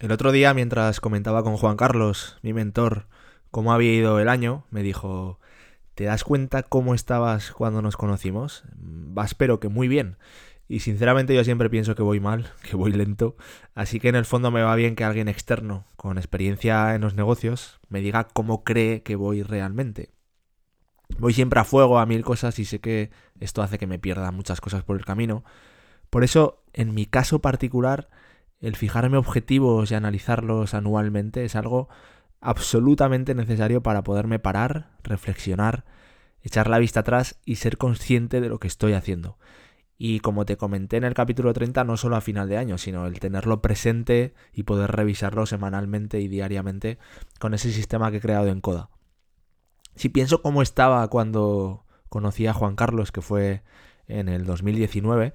El otro día, mientras comentaba con Juan Carlos, mi mentor, cómo había ido el año, me dijo, ¿te das cuenta cómo estabas cuando nos conocimos? Va, espero que muy bien. Y sinceramente yo siempre pienso que voy mal, que voy lento, así que en el fondo me va bien que alguien externo, con experiencia en los negocios, me diga cómo cree que voy realmente. Voy siempre a fuego a mil cosas y sé que esto hace que me pierda muchas cosas por el camino. Por eso, en mi caso particular, el fijarme objetivos y analizarlos anualmente es algo absolutamente necesario para poderme parar, reflexionar, echar la vista atrás y ser consciente de lo que estoy haciendo. Y como te comenté en el capítulo 30, no solo a final de año, sino el tenerlo presente y poder revisarlo semanalmente y diariamente con ese sistema que he creado en Coda. Si pienso cómo estaba cuando conocí a Juan Carlos, que fue en el 2019,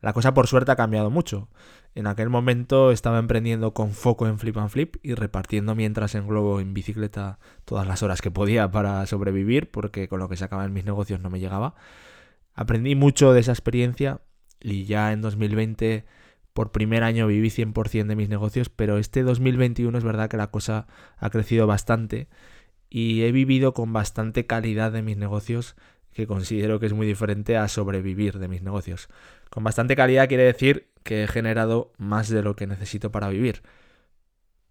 la cosa por suerte ha cambiado mucho. En aquel momento estaba emprendiendo con foco en Flip and Flip y repartiendo mientras en globo en bicicleta todas las horas que podía para sobrevivir, porque con lo que sacaba en mis negocios no me llegaba. Aprendí mucho de esa experiencia y ya en 2020 por primer año viví 100% de mis negocios, pero este 2021 es verdad que la cosa ha crecido bastante y he vivido con bastante calidad de mis negocios que considero que es muy diferente a sobrevivir de mis negocios. Con bastante calidad quiere decir que he generado más de lo que necesito para vivir.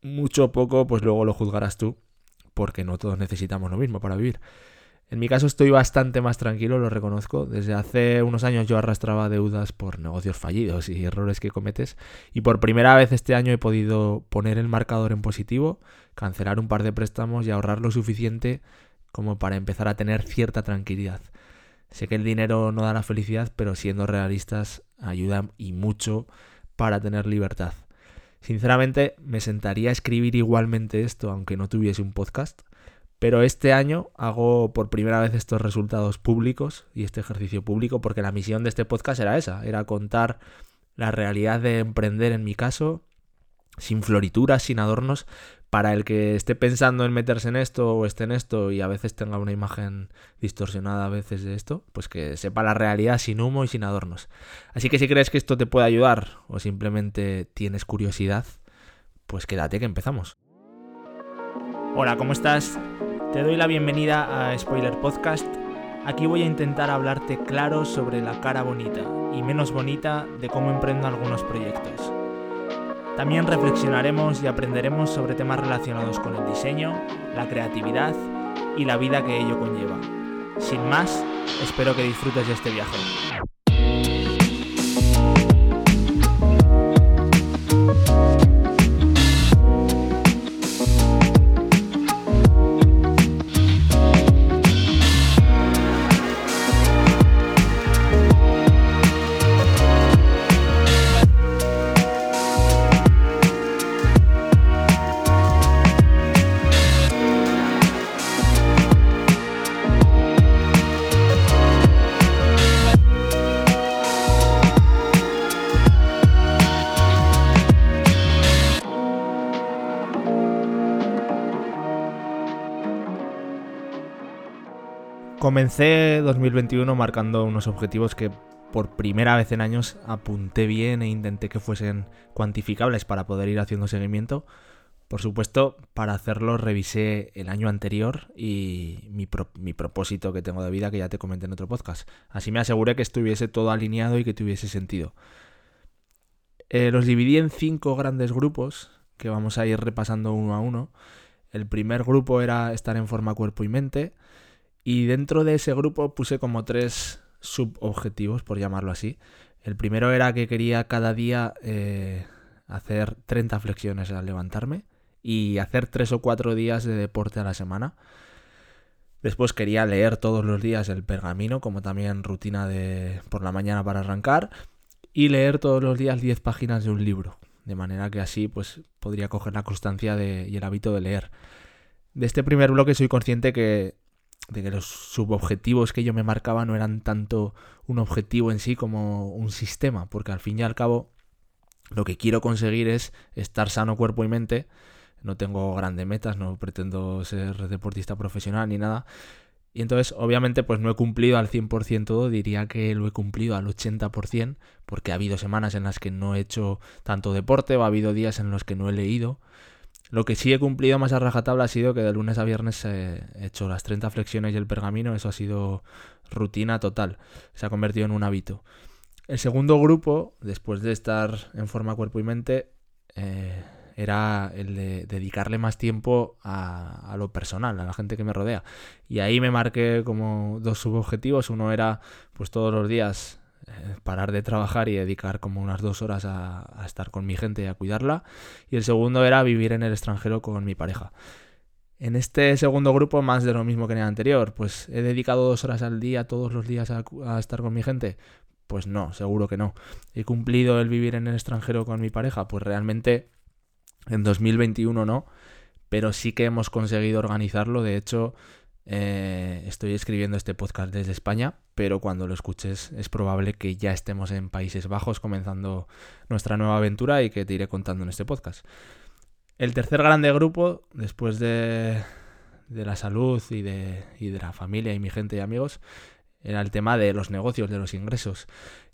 Mucho poco, pues luego lo juzgarás tú, porque no todos necesitamos lo mismo para vivir. En mi caso estoy bastante más tranquilo, lo reconozco. Desde hace unos años yo arrastraba deudas por negocios fallidos y errores que cometes. Y por primera vez este año he podido poner el marcador en positivo, cancelar un par de préstamos y ahorrar lo suficiente como para empezar a tener cierta tranquilidad. Sé que el dinero no da la felicidad, pero siendo realistas ayuda y mucho para tener libertad. Sinceramente, me sentaría a escribir igualmente esto aunque no tuviese un podcast, pero este año hago por primera vez estos resultados públicos y este ejercicio público porque la misión de este podcast era esa, era contar la realidad de emprender en mi caso, sin florituras, sin adornos, para el que esté pensando en meterse en esto o esté en esto y a veces tenga una imagen distorsionada a veces de esto, pues que sepa la realidad sin humo y sin adornos. Así que si crees que esto te puede ayudar o simplemente tienes curiosidad, pues quédate que empezamos. Hola, ¿cómo estás? Te doy la bienvenida a Spoiler Podcast. Aquí voy a intentar hablarte claro sobre la cara bonita y menos bonita de cómo emprendo algunos proyectos. También reflexionaremos y aprenderemos sobre temas relacionados con el diseño, la creatividad y la vida que ello conlleva. Sin más, espero que disfrutes de este viaje. Comencé 2021 marcando unos objetivos que por primera vez en años apunté bien e intenté que fuesen cuantificables para poder ir haciendo seguimiento. Por supuesto, para hacerlo revisé el año anterior y mi, propósito que tengo de vida que ya te comenté en otro podcast. Así me aseguré que estuviese todo alineado y que tuviese sentido. Eh, los dividí en cinco grandes grupos que vamos a ir repasando uno a uno. El primer grupo era estar en forma cuerpo y mente. Y dentro de ese grupo puse como tres subobjetivos, por llamarlo así. El primero era que quería cada día eh, hacer 30 flexiones al levantarme y hacer 3 o 4 días de deporte a la semana. Después quería leer todos los días el pergamino, como también rutina de por la mañana para arrancar. Y leer todos los días 10 páginas de un libro. De manera que así pues podría coger la constancia de, y el hábito de leer. De este primer bloque soy consciente que de que los subobjetivos que yo me marcaba no eran tanto un objetivo en sí como un sistema, porque al fin y al cabo lo que quiero conseguir es estar sano cuerpo y mente. No tengo grandes metas, no pretendo ser deportista profesional ni nada, Y entonces, obviamente, pues no he cumplido al 100% todo, diría que lo he cumplido al 80%, porque ha habido semanas en las que no he hecho tanto deporte o ha habido días en los que no he leído. Lo que sí he cumplido más a rajatabla ha sido que de lunes a viernes he hecho las 30 flexiones y el pergamino, eso ha sido rutina total, se ha convertido en un hábito. El segundo grupo, después de estar en forma cuerpo y mente, eh, era el de dedicarle más tiempo a, lo personal, a la gente que me rodea. Y ahí me marqué como dos subobjetivos. Uno era, pues todos los días, parar de trabajar y dedicar como unas dos horas a, estar con mi gente y a cuidarla. Y el segundo era vivir en el extranjero con mi pareja. En este segundo grupo, más de lo mismo que en el anterior, pues he dedicado dos horas al día, todos los días, a, a, estar con mi gente. Pues no, seguro que no. ¿He cumplido el vivir en el extranjero con mi pareja? Pues realmente en 2021 no, pero sí que hemos conseguido organizarlo. De hecho, eh, estoy escribiendo este podcast desde España, pero cuando lo escuches es probable que ya estemos en Países Bajos comenzando nuestra nueva aventura y que te iré contando en este podcast. El tercer grande grupo, después de, de la salud y de, y de la familia y mi gente y amigos, era el tema de los negocios, de los ingresos.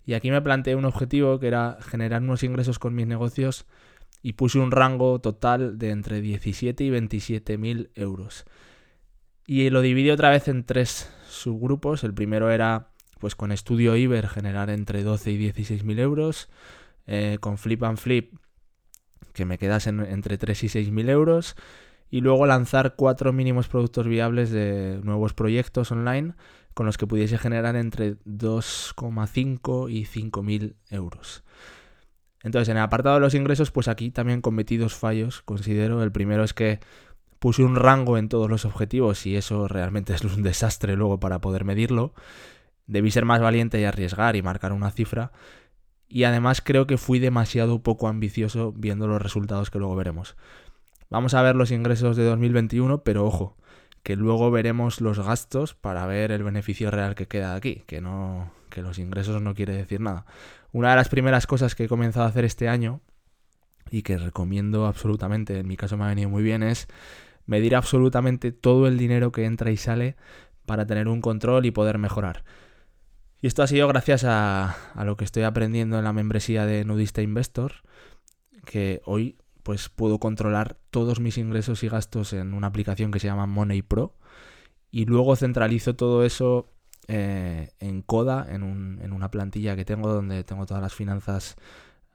Y aquí me planteé un objetivo que era generar unos ingresos con mis negocios y puse un rango total de entre 17 y 27 mil euros. Y lo dividí otra vez en tres subgrupos. El primero era, pues con estudio Iber, generar entre 12 y 16 mil euros. Eh, con Flip and Flip, que me quedasen entre 3 y 6 mil euros. Y luego lanzar cuatro mínimos productos viables de nuevos proyectos online con los que pudiese generar entre 2,5 y 5 mil euros. Entonces, en el apartado de los ingresos, pues aquí también cometí dos fallos, considero. El primero es que puse un rango en todos los objetivos y eso realmente es un desastre luego para poder medirlo. Debí ser más valiente y arriesgar y marcar una cifra. Y además creo que fui demasiado poco ambicioso viendo los resultados que luego veremos. Vamos a ver los ingresos de 2021, pero ojo, que luego veremos los gastos para ver el beneficio real que queda aquí, que no que los ingresos no quiere decir nada. Una de las primeras cosas que he comenzado a hacer este año y que recomiendo absolutamente, en mi caso me ha venido muy bien, es medir absolutamente todo el dinero que entra y sale para tener un control y poder mejorar. Y esto ha sido gracias a, lo que estoy aprendiendo en la membresía de Nudista Investor, que hoy pues puedo controlar todos mis ingresos y gastos en una aplicación que se llama Money Pro y luego centralizo todo eso eh, en Coda, en, en, una plantilla que tengo donde tengo todas las finanzas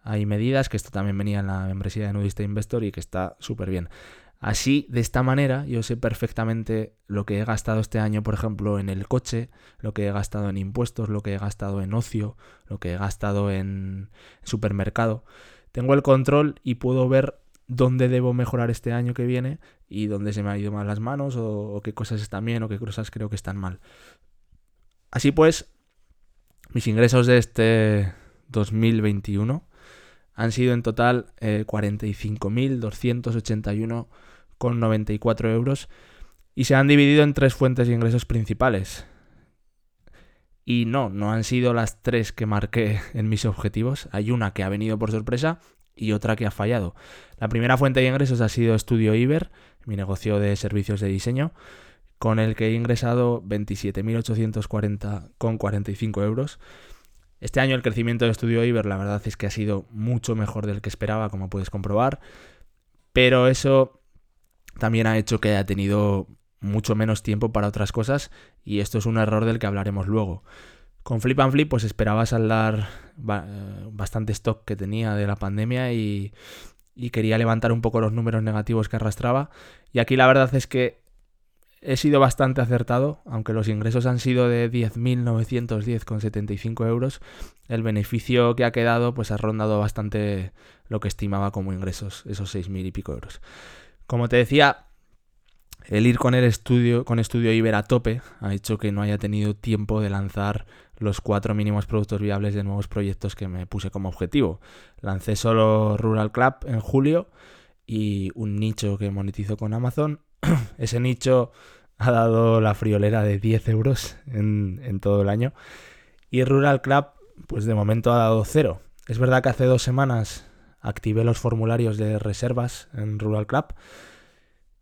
ahí medidas, que esto también venía en la membresía de Nudista Investor y que está súper bien. Así, de esta manera, yo sé perfectamente lo que he gastado este año, por ejemplo, en el coche, lo que he gastado en impuestos, lo que he gastado en ocio, lo que he gastado en supermercado. Tengo el control y puedo ver dónde debo mejorar este año que viene y dónde se me han ido mal las manos o, qué cosas están bien o qué cosas creo que están mal. Así pues, mis ingresos de este 2021 han sido en total eh, 45.281,94 euros y se han dividido en tres fuentes de ingresos principales. Y no, no han sido las tres que marqué en mis objetivos. Hay una que ha venido por sorpresa y otra que ha fallado. La primera fuente de ingresos ha sido Estudio Iber, mi negocio de servicios de diseño con el que he ingresado 27.840,45 euros. Este año el crecimiento de Estudio Iber la verdad es que ha sido mucho mejor del que esperaba, como puedes comprobar, pero eso también ha hecho que haya tenido mucho menos tiempo para otras cosas y esto es un error del que hablaremos luego. Con Flip and Flip pues esperaba saldar eh, bastante stock que tenía de la pandemia y, quería levantar un poco los números negativos que arrastraba y aquí la verdad es que he sido bastante acertado, aunque los ingresos han sido de 10.910,75 euros, el beneficio que ha quedado pues ha rondado bastante lo que estimaba como ingresos, esos 6.000 y pico euros. Como te decía, el ir con el estudio, con estudio Iber a tope ha hecho que no haya tenido tiempo de lanzar los cuatro mínimos productos viables de nuevos proyectos que me puse como objetivo. Lancé solo Rural Club en julio y un nicho que monetizo con Amazon ese nicho ha dado la friolera de 10 euros en, todo el año. Y Rural Club, pues de momento ha dado cero. Es verdad que hace dos semanas activé los formularios de reservas en Rural Club.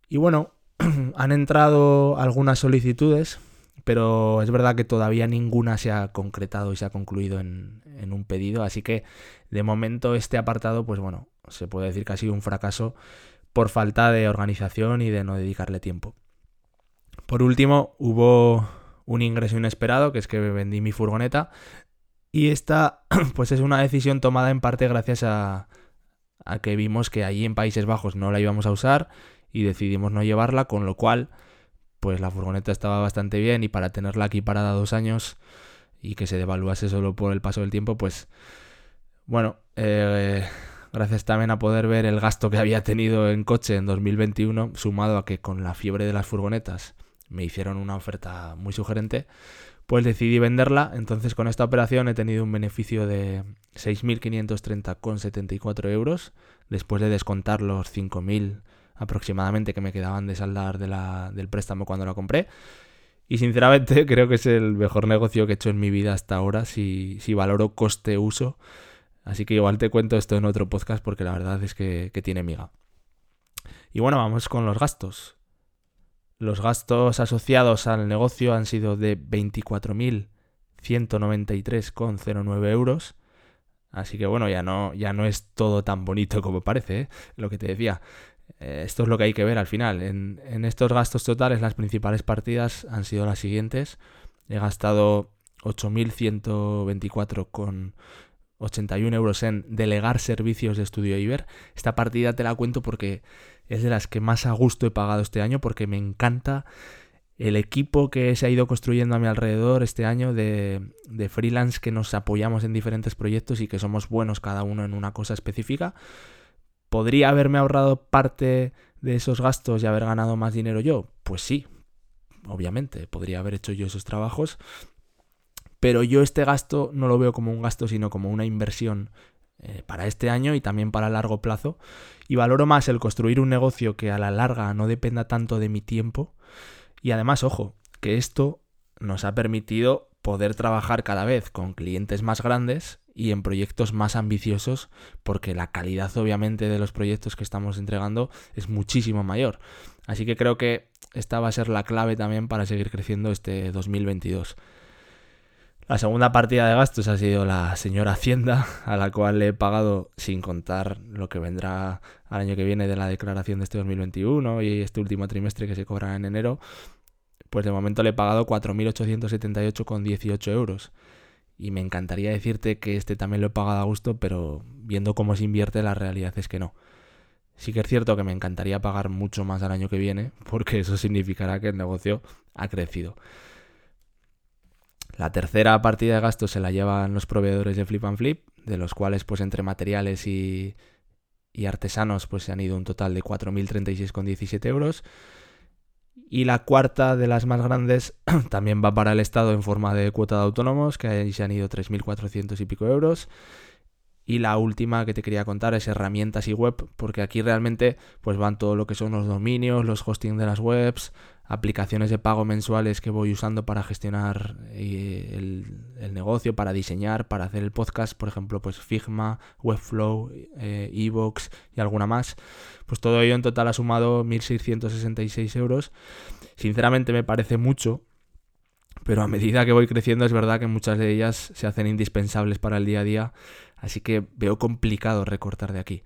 Y bueno, han entrado algunas solicitudes. pero es verdad que todavía ninguna se ha concretado y se ha concluido en, en un pedido, así que de momento este apartado, pues bueno, se puede decir que ha sido un fracaso por falta de organización y de no dedicarle tiempo. Por último, hubo un ingreso inesperado, que es que vendí mi furgoneta, y esta pues es una decisión tomada en parte gracias a, a que vimos que allí en Países Bajos no la íbamos a usar y decidimos no llevarla, con lo cual pues la furgoneta estaba bastante bien y para tenerla aquí parada dos años y que se devaluase solo por el paso del tiempo, pues bueno, eh, gracias también a poder ver el gasto que había tenido en coche en 2021, sumado a que con la fiebre de las furgonetas me hicieron una oferta muy sugerente, pues decidí venderla. Entonces con esta operación he tenido un beneficio de 6.530,74 euros, después de descontar los 5.000 aproximadamente que me quedaban de saldar del préstamo cuando la compré. Y sinceramente creo que es el mejor negocio que he hecho en mi vida hasta ahora si, si valoro coste-uso. Así que igual te cuento esto en otro podcast porque la verdad es que, que tiene miga. Y bueno, vamos con los gastos. Los gastos asociados al negocio han sido de 24.193,09 euros. Así que bueno, ya no, ya no es todo tan bonito como parece, ¿eh? lo que te decía. Eh, esto es lo que hay que ver al final. En, en, estos gastos totales, las principales partidas han sido las siguientes. He gastado 8.124,81 euros en delegar servicios de estudio Iber. Esta partida te la cuento porque es de las que más a gusto he pagado este año porque me encanta el equipo que se ha ido construyendo a mi alrededor este año de, de, freelance que nos apoyamos en diferentes proyectos y que somos buenos cada uno en una cosa específica. ¿Podría haberme ahorrado parte de esos gastos y haber ganado más dinero yo? Pues sí, obviamente, podría haber hecho yo esos trabajos. Pero yo este gasto no lo veo como un gasto, sino como una inversión eh, para este año y también para largo plazo. Y valoro más el construir un negocio que a la larga no dependa tanto de mi tiempo. Y además, ojo, que esto nos ha permitido poder trabajar cada vez con clientes más grandes y en proyectos más ambiciosos porque la calidad obviamente de los proyectos que estamos entregando es muchísimo mayor. Así que creo que esta va a ser la clave también para seguir creciendo este 2022. La segunda partida de gastos ha sido la señora Hacienda, a la cual le he pagado sin contar lo que vendrá al año que viene de la declaración de este 2021 y este último trimestre que se cobra en enero. Pues de momento le he pagado 4.878,18 euros. Y me encantaría decirte que este también lo he pagado a gusto, pero viendo cómo se invierte, la realidad es que no. Sí que es cierto que me encantaría pagar mucho más al año que viene, porque eso significará que el negocio ha crecido. La tercera partida de gastos se la llevan los proveedores de Flip and Flip, de los cuales pues entre materiales y, artesanos pues se han ido un total de 4.036,17 euros. Y la cuarta de las más grandes también va para el Estado en forma de cuota de autónomos, que ahí se han ido 3.400 y pico euros. Y la última que te quería contar es herramientas y web, porque aquí realmente pues van todo lo que son los dominios, los hosting de las webs, aplicaciones de pago mensuales que voy usando para gestionar eh, el, negocio, para diseñar, para hacer el podcast, por ejemplo, pues Figma, Webflow, eh, Evox y alguna más. Pues todo ello en total ha sumado 1.666 euros. Sinceramente me parece mucho, pero a medida que voy creciendo es verdad que muchas de ellas se hacen indispensables para el día a día, así que veo complicado recortar de aquí.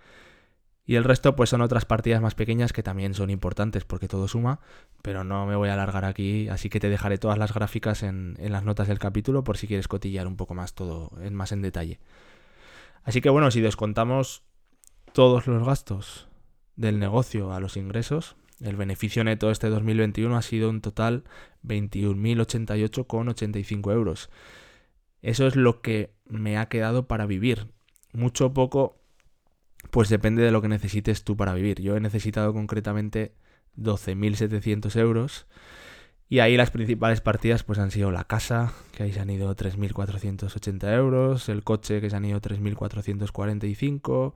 Y el resto pues son otras partidas más pequeñas que también son importantes porque todo suma, pero no me voy a alargar aquí, así que te dejaré todas las gráficas en, en las notas del capítulo por si quieres cotillar un poco más todo en más en detalle. Así que bueno, si descontamos todos los gastos del negocio a los ingresos, el beneficio neto este 2021 ha sido un total 21.088,85 euros. Eso es lo que me ha quedado para vivir. Mucho poco pues depende de lo que necesites tú para vivir. Yo he necesitado concretamente 12.700 euros. Y ahí las principales partidas pues han sido la casa, que ahí se han ido 3.480 euros, el coche que se han ido 3.445,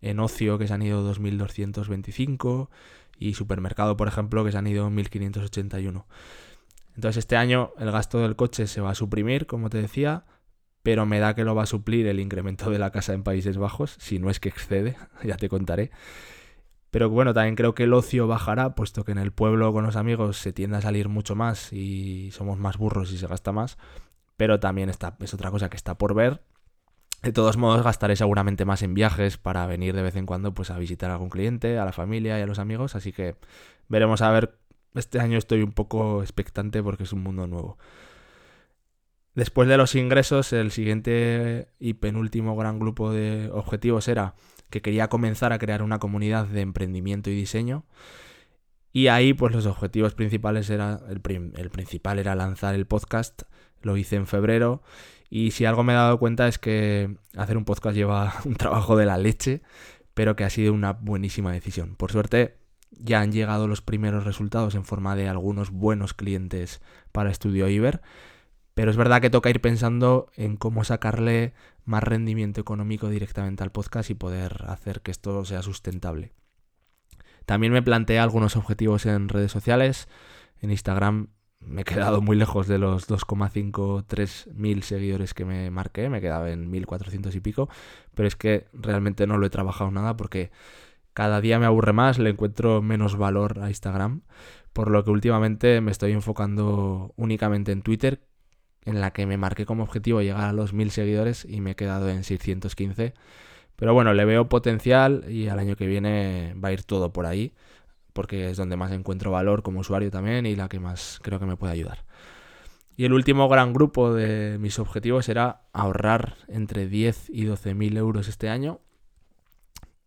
en ocio que se han ido 2.225 y supermercado, por ejemplo, que se han ido 1.581. Entonces este año el gasto del coche se va a suprimir, como te decía, pero me da que lo va a suplir el incremento de la casa en Países Bajos, si no es que excede, ya te contaré. Pero bueno, también creo que el ocio bajará, puesto que en el pueblo con los amigos se tiende a salir mucho más y somos más burros y se gasta más. Pero también está, es otra cosa que está por ver. De todos modos, gastaré seguramente más en viajes para venir de vez en cuando pues, a visitar a algún cliente, a la familia y a los amigos. Así que veremos a ver. Este año estoy un poco expectante porque es un mundo nuevo. Después de los ingresos, el siguiente y penúltimo gran grupo de objetivos era que quería comenzar a crear una comunidad de emprendimiento y diseño. Y ahí, pues los objetivos principales era. El, el, principal era lanzar el podcast. Lo hice en febrero. Y si algo me he dado cuenta es que hacer un podcast lleva un trabajo de la leche, pero que ha sido una buenísima decisión. Por suerte, ya han llegado los primeros resultados en forma de algunos buenos clientes para Estudio Iber pero es verdad que toca ir pensando en cómo sacarle más rendimiento económico directamente al podcast y poder hacer que esto sea sustentable. También me planteé algunos objetivos en redes sociales. En Instagram me he quedado muy lejos de los 2,53 mil seguidores que me marqué, me quedaba en 1400 y pico, pero es que realmente no lo he trabajado nada porque cada día me aburre más, le encuentro menos valor a Instagram, por lo que últimamente me estoy enfocando únicamente en Twitter, en la que me marqué como objetivo llegar a los 1000 seguidores y me he quedado en 615. Pero bueno, le veo potencial y al año que viene va a ir todo por ahí, porque es donde más encuentro valor como usuario también y la que más creo que me puede ayudar. Y el último gran grupo de mis objetivos era ahorrar entre 10 y 12 mil euros este año.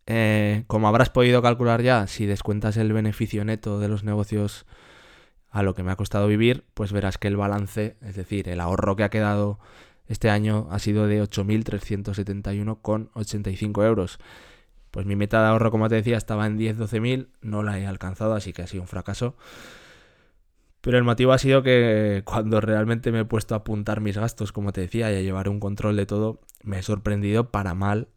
Eh, como habrás podido calcular ya, si descuentas el beneficio neto de los negocios a lo que me ha costado vivir, pues verás que el balance, es decir, el ahorro que ha quedado este año ha sido de 8.371,85 euros. Pues mi meta de ahorro, como te decía, estaba en 10-12.000, no la he alcanzado, así que ha sido un fracaso. Pero el motivo ha sido que cuando realmente me he puesto a apuntar mis gastos, como te decía, y a llevar un control de todo, me he sorprendido para mal,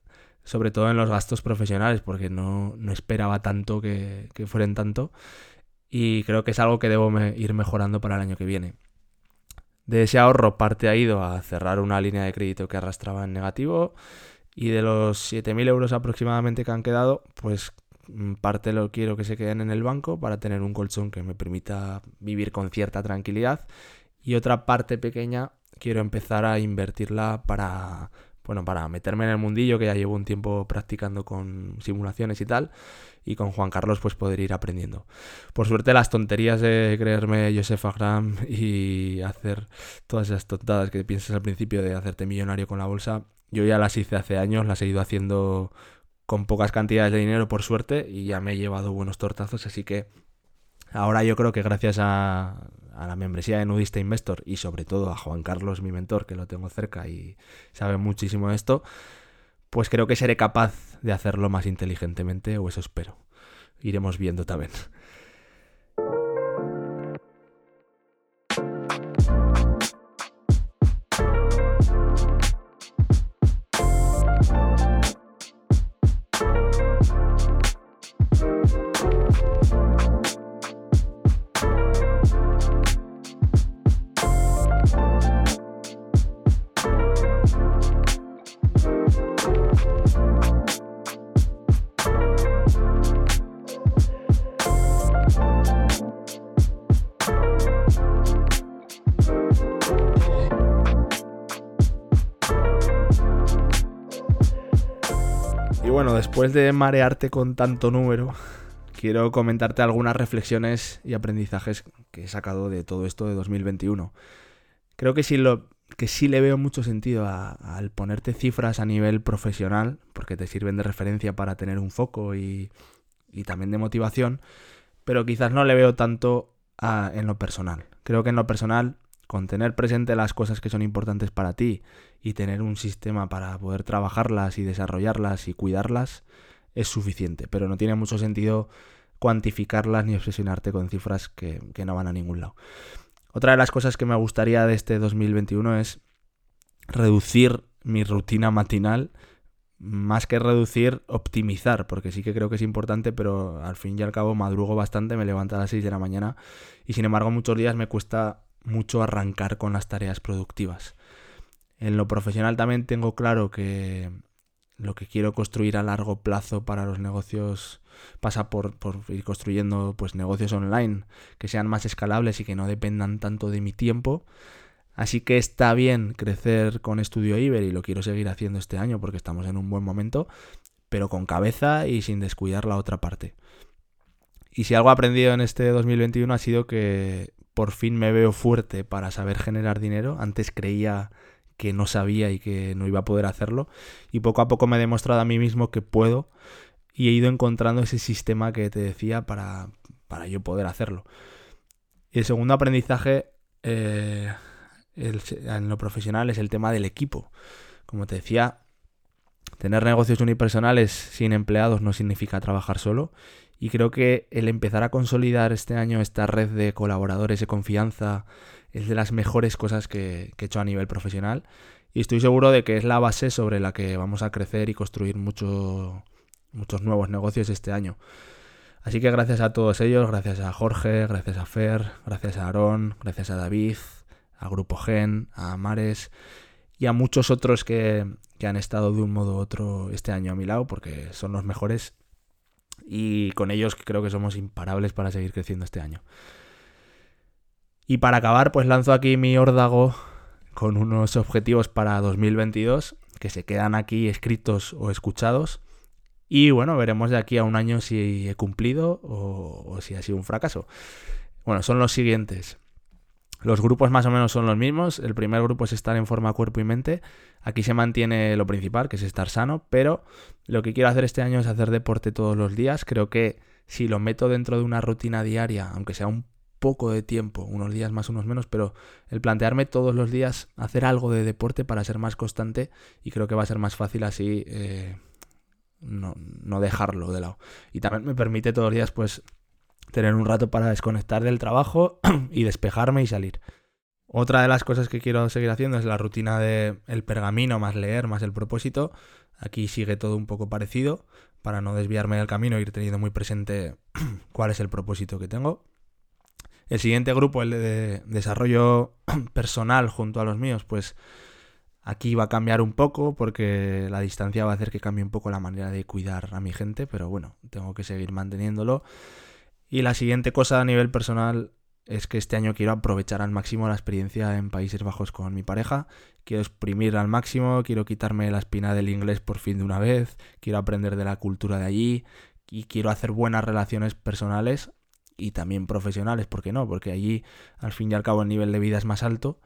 sobre todo en los gastos profesionales, porque no, esperaba tanto que, que fueran tanto y creo que es algo que debo ir mejorando para el año que viene. De ese ahorro parte ha ido a cerrar una línea de crédito que arrastraba en negativo y de los 7.000 euros aproximadamente que han quedado, pues mm, parte lo quiero que se queden en el banco para tener un colchón que me permita vivir con cierta tranquilidad y otra parte pequeña quiero empezar a invertirla para bueno, para meterme en el mundillo que ya llevo un tiempo practicando con simulaciones y tal y con Juan Carlos pues poder ir aprendiendo. Por suerte las tonterías de creerme Joseph Agram y hacer todas esas tontadas que piensas al principio de hacerte millonario con la bolsa, yo ya las hice hace años, las he ido haciendo con pocas cantidades de dinero por suerte y ya me he llevado buenos tortazos, así que ahora yo creo que gracias a, a la membresía de Nudista Investor y sobre todo a Juan Carlos, mi mentor, que lo tengo cerca y sabe muchísimo de esto, pues creo que seré capaz de hacerlo más inteligentemente, o eso espero. Iremos viendo también. Después de marearte con tanto número, quiero comentarte algunas reflexiones y aprendizajes que he sacado de todo esto de 2021. Creo que sí, lo, que sí le veo mucho sentido al ponerte cifras a nivel profesional, porque te sirven de referencia para tener un foco y, también de motivación, pero quizás no le veo tanto en lo personal. Creo que en lo personal con tener presente las cosas que son importantes para ti y tener un sistema para poder trabajarlas y desarrollarlas y cuidarlas es suficiente, pero no tiene mucho sentido cuantificarlas ni obsesionarte con cifras que, no van a ningún lado. Otra de las cosas que me gustaría de este 2021 es reducir mi rutina matinal, más que reducir, optimizar, porque sí que creo que es importante, pero al fin y al cabo madrugo bastante, me levanto a las 6 de la mañana y sin embargo muchos días me cuesta mucho arrancar con las tareas productivas. En lo profesional también tengo claro que lo que quiero construir a largo plazo para los negocios pasa por, por, ir construyendo pues negocios online que sean más escalables y que no dependan tanto de mi tiempo. Así que está bien crecer con Estudio Iber y lo quiero seguir haciendo este año porque estamos en un buen momento, pero con cabeza y sin descuidar la otra parte. Y si algo he aprendido en este 2021 ha sido que por fin me veo fuerte para saber generar dinero. Antes creía que no sabía y que no iba a poder hacerlo. Y poco a poco me he demostrado a mí mismo que puedo y he ido encontrando ese sistema que te decía para, para yo poder hacerlo. Y el segundo aprendizaje eh, en lo profesional es el tema del equipo. Como te decía, tener negocios unipersonales sin empleados no significa trabajar solo. Y creo que el empezar a consolidar este año esta red de colaboradores de confianza es de las mejores cosas que, he hecho a nivel profesional. Y estoy seguro de que es la base sobre la que vamos a crecer y construir muchos nuevos negocios este año. Así que gracias a todos ellos, gracias a Jorge, gracias a Fer, gracias a Aarón, gracias a David, a Grupo Gen, a Mares y a muchos otros que, han estado de un modo u otro este año a mi lado, porque son los mejores y con ellos creo que somos imparables para seguir creciendo este año. Y para acabar, pues lanzo aquí mi órdago con unos objetivos para 2022 que se quedan aquí escritos o escuchados. Y bueno, veremos de aquí a un año si he cumplido o, o si ha sido un fracaso. Bueno, son los siguientes. Los grupos más o menos son los mismos. El primer grupo es estar en forma cuerpo y mente. Aquí se mantiene lo principal, que es estar sano, pero lo que quiero hacer este año es hacer deporte todos los días. Creo que si lo meto dentro de una rutina diaria, aunque sea un poco de tiempo, unos días más, unos menos, pero el plantearme todos los días hacer algo de deporte para ser más constante y creo que va a ser más fácil así eh, no, no dejarlo de lado. Y también me permite todos los días pues tener un rato para desconectar del trabajo y despejarme y salir. Otra de las cosas que quiero seguir haciendo es la rutina de el pergamino más leer más el propósito. Aquí sigue todo un poco parecido para no desviarme del camino e ir teniendo muy presente cuál es el propósito que tengo. El siguiente grupo, el de desarrollo personal junto a los míos, pues aquí va a cambiar un poco porque la distancia va a hacer que cambie un poco la manera de cuidar a mi gente, pero bueno, tengo que seguir manteniéndolo. Y la siguiente cosa a nivel personal es que este año quiero aprovechar al máximo la experiencia en Países Bajos con mi pareja. Quiero exprimir al máximo, quiero quitarme la espina del inglés por fin de una vez, quiero aprender de la cultura de allí y quiero hacer buenas relaciones personales y también profesionales, ¿por qué no? Porque allí al fin y al cabo el nivel de vida es más alto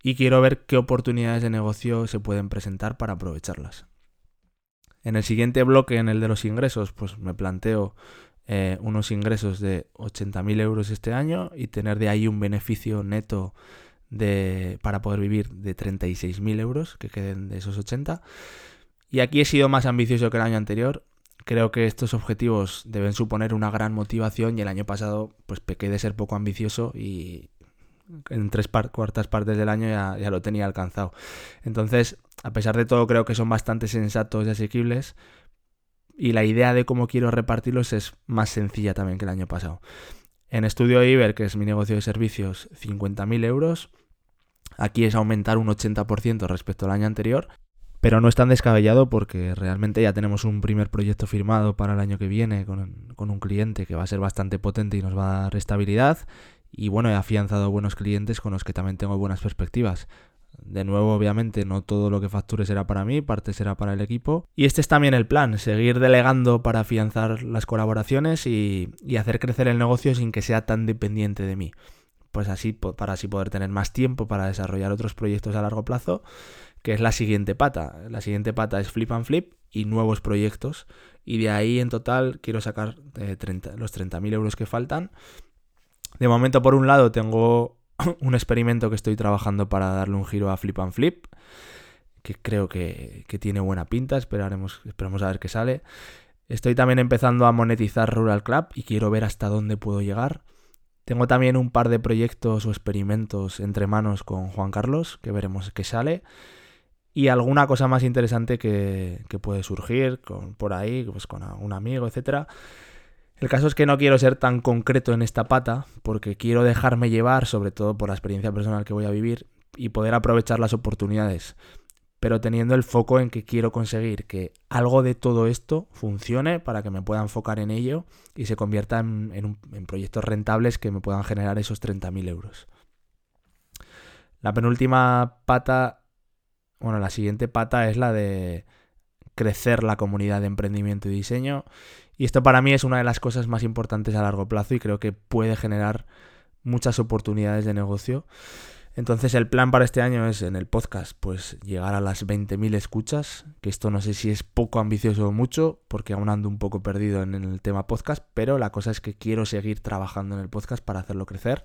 y quiero ver qué oportunidades de negocio se pueden presentar para aprovecharlas. En el siguiente bloque, en el de los ingresos, pues me planteo eh, unos ingresos de 80.000 euros este año y tener de ahí un beneficio neto de, para poder vivir de 36.000 euros que queden de esos 80. Y aquí he sido más ambicioso que el año anterior. Creo que estos objetivos deben suponer una gran motivación y el año pasado pues pequé de ser poco ambicioso y en tres cuartas partes del año ya, ya lo tenía alcanzado. Entonces, a pesar de todo, creo que son bastante sensatos y asequibles y la idea de cómo quiero repartirlos es más sencilla también que el año pasado. En Estudio Iber, que es mi negocio de servicios, 50.000 euros. Aquí es aumentar un 80% respecto al año anterior, pero no es tan descabellado porque realmente ya tenemos un primer proyecto firmado para el año que viene con, con un cliente que va a ser bastante potente y nos va a dar estabilidad. Y bueno, he afianzado buenos clientes con los que también tengo buenas perspectivas. De nuevo, obviamente, no todo lo que facture será para mí, parte será para el equipo. Y este es también el plan, seguir delegando para afianzar las colaboraciones y, hacer crecer el negocio sin que sea tan dependiente de mí. Pues así, para así poder tener más tiempo para desarrollar otros proyectos a largo plazo, que es la siguiente pata. La siguiente pata es Flip and Flip y nuevos proyectos. Y de ahí en total quiero sacar eh, los 30.000 euros que faltan. De momento, por un lado, tengo un experimento que estoy trabajando para darle un giro a Flip and Flip, que creo que, tiene buena pinta, esperaremos, esperemos a ver qué sale. Estoy también empezando a monetizar Rural Club y quiero ver hasta dónde puedo llegar. Tengo también un par de proyectos o experimentos entre manos con Juan Carlos, que veremos qué sale. Y alguna cosa más interesante que, puede surgir con, por ahí, pues con un amigo, etcétera. El caso es que no quiero ser tan concreto en esta pata, porque quiero dejarme llevar, sobre todo por la experiencia personal que voy a vivir, y poder aprovechar las oportunidades. pero teniendo el foco en que quiero conseguir que algo de todo esto funcione para que me pueda enfocar en ello y se convierta en, proyectos rentables que me puedan generar esos 30.000 euros. La penúltima pata, bueno, la siguiente pata es la de crecer la comunidad de emprendimiento y diseño. Y esto para mí es una de las cosas más importantes a largo plazo y creo que puede generar muchas oportunidades de negocio. Entonces el plan para este año es en el podcast pues llegar a las 20.000 escuchas, que esto no sé si es poco ambicioso o mucho, porque aún ando un poco perdido en el tema podcast, pero la cosa es que quiero seguir trabajando en el podcast para hacerlo crecer.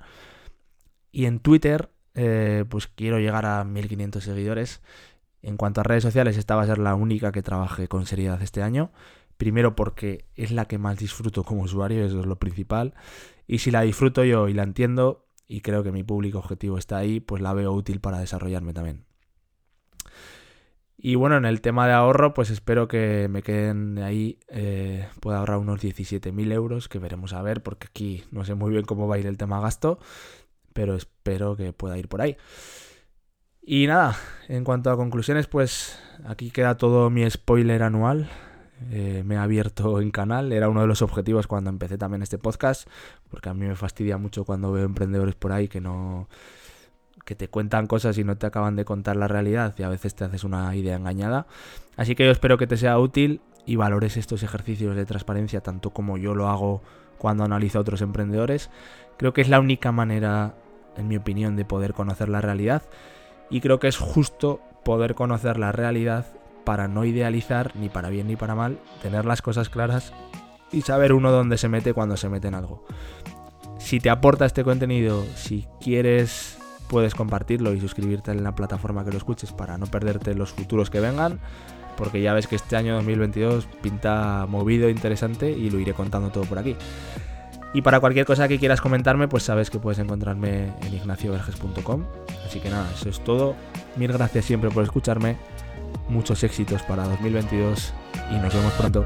Y en Twitter eh, pues quiero llegar a 1.500 seguidores. En cuanto a redes sociales, esta va a ser la única que trabaje con seriedad este año. Primero porque es la que más disfruto como usuario, eso es lo principal. Y si la disfruto yo y la entiendo, y creo que mi público objetivo está ahí, pues la veo útil para desarrollarme también. Y bueno, en el tema de ahorro, pues espero que me queden ahí, eh, pueda ahorrar unos 17.000 euros, que veremos a ver, porque aquí no sé muy bien cómo va a ir el tema gasto, pero espero que pueda ir por ahí. Y nada, en cuanto a conclusiones, pues aquí queda todo mi spoiler anual. Eh, me he abierto en canal, era uno de los objetivos cuando empecé también este podcast, porque a mí me fastidia mucho cuando veo emprendedores por ahí que no que te cuentan cosas y no te acaban de contar la realidad y a veces te haces una idea engañada. Así que yo espero que te sea útil y valores estos ejercicios de transparencia tanto como yo lo hago cuando analizo a otros emprendedores. Creo que es la única manera, en mi opinión, de poder conocer la realidad y creo que es justo poder conocer la realidad para no idealizar ni para bien ni para mal, tener las cosas claras y saber uno dónde se mete cuando se mete en algo. Si te aporta este contenido, si quieres, puedes compartirlo y suscribirte en la plataforma que lo escuches para no perderte los futuros que vengan, porque ya ves que este año 2022 pinta movido, interesante y lo iré contando todo por aquí. Y para cualquier cosa que quieras comentarme, pues sabes que puedes encontrarme en ignacioverges.com. Así que nada, eso es todo. Mil gracias siempre por escucharme muchos éxitos para 2022 y nos vemos pronto.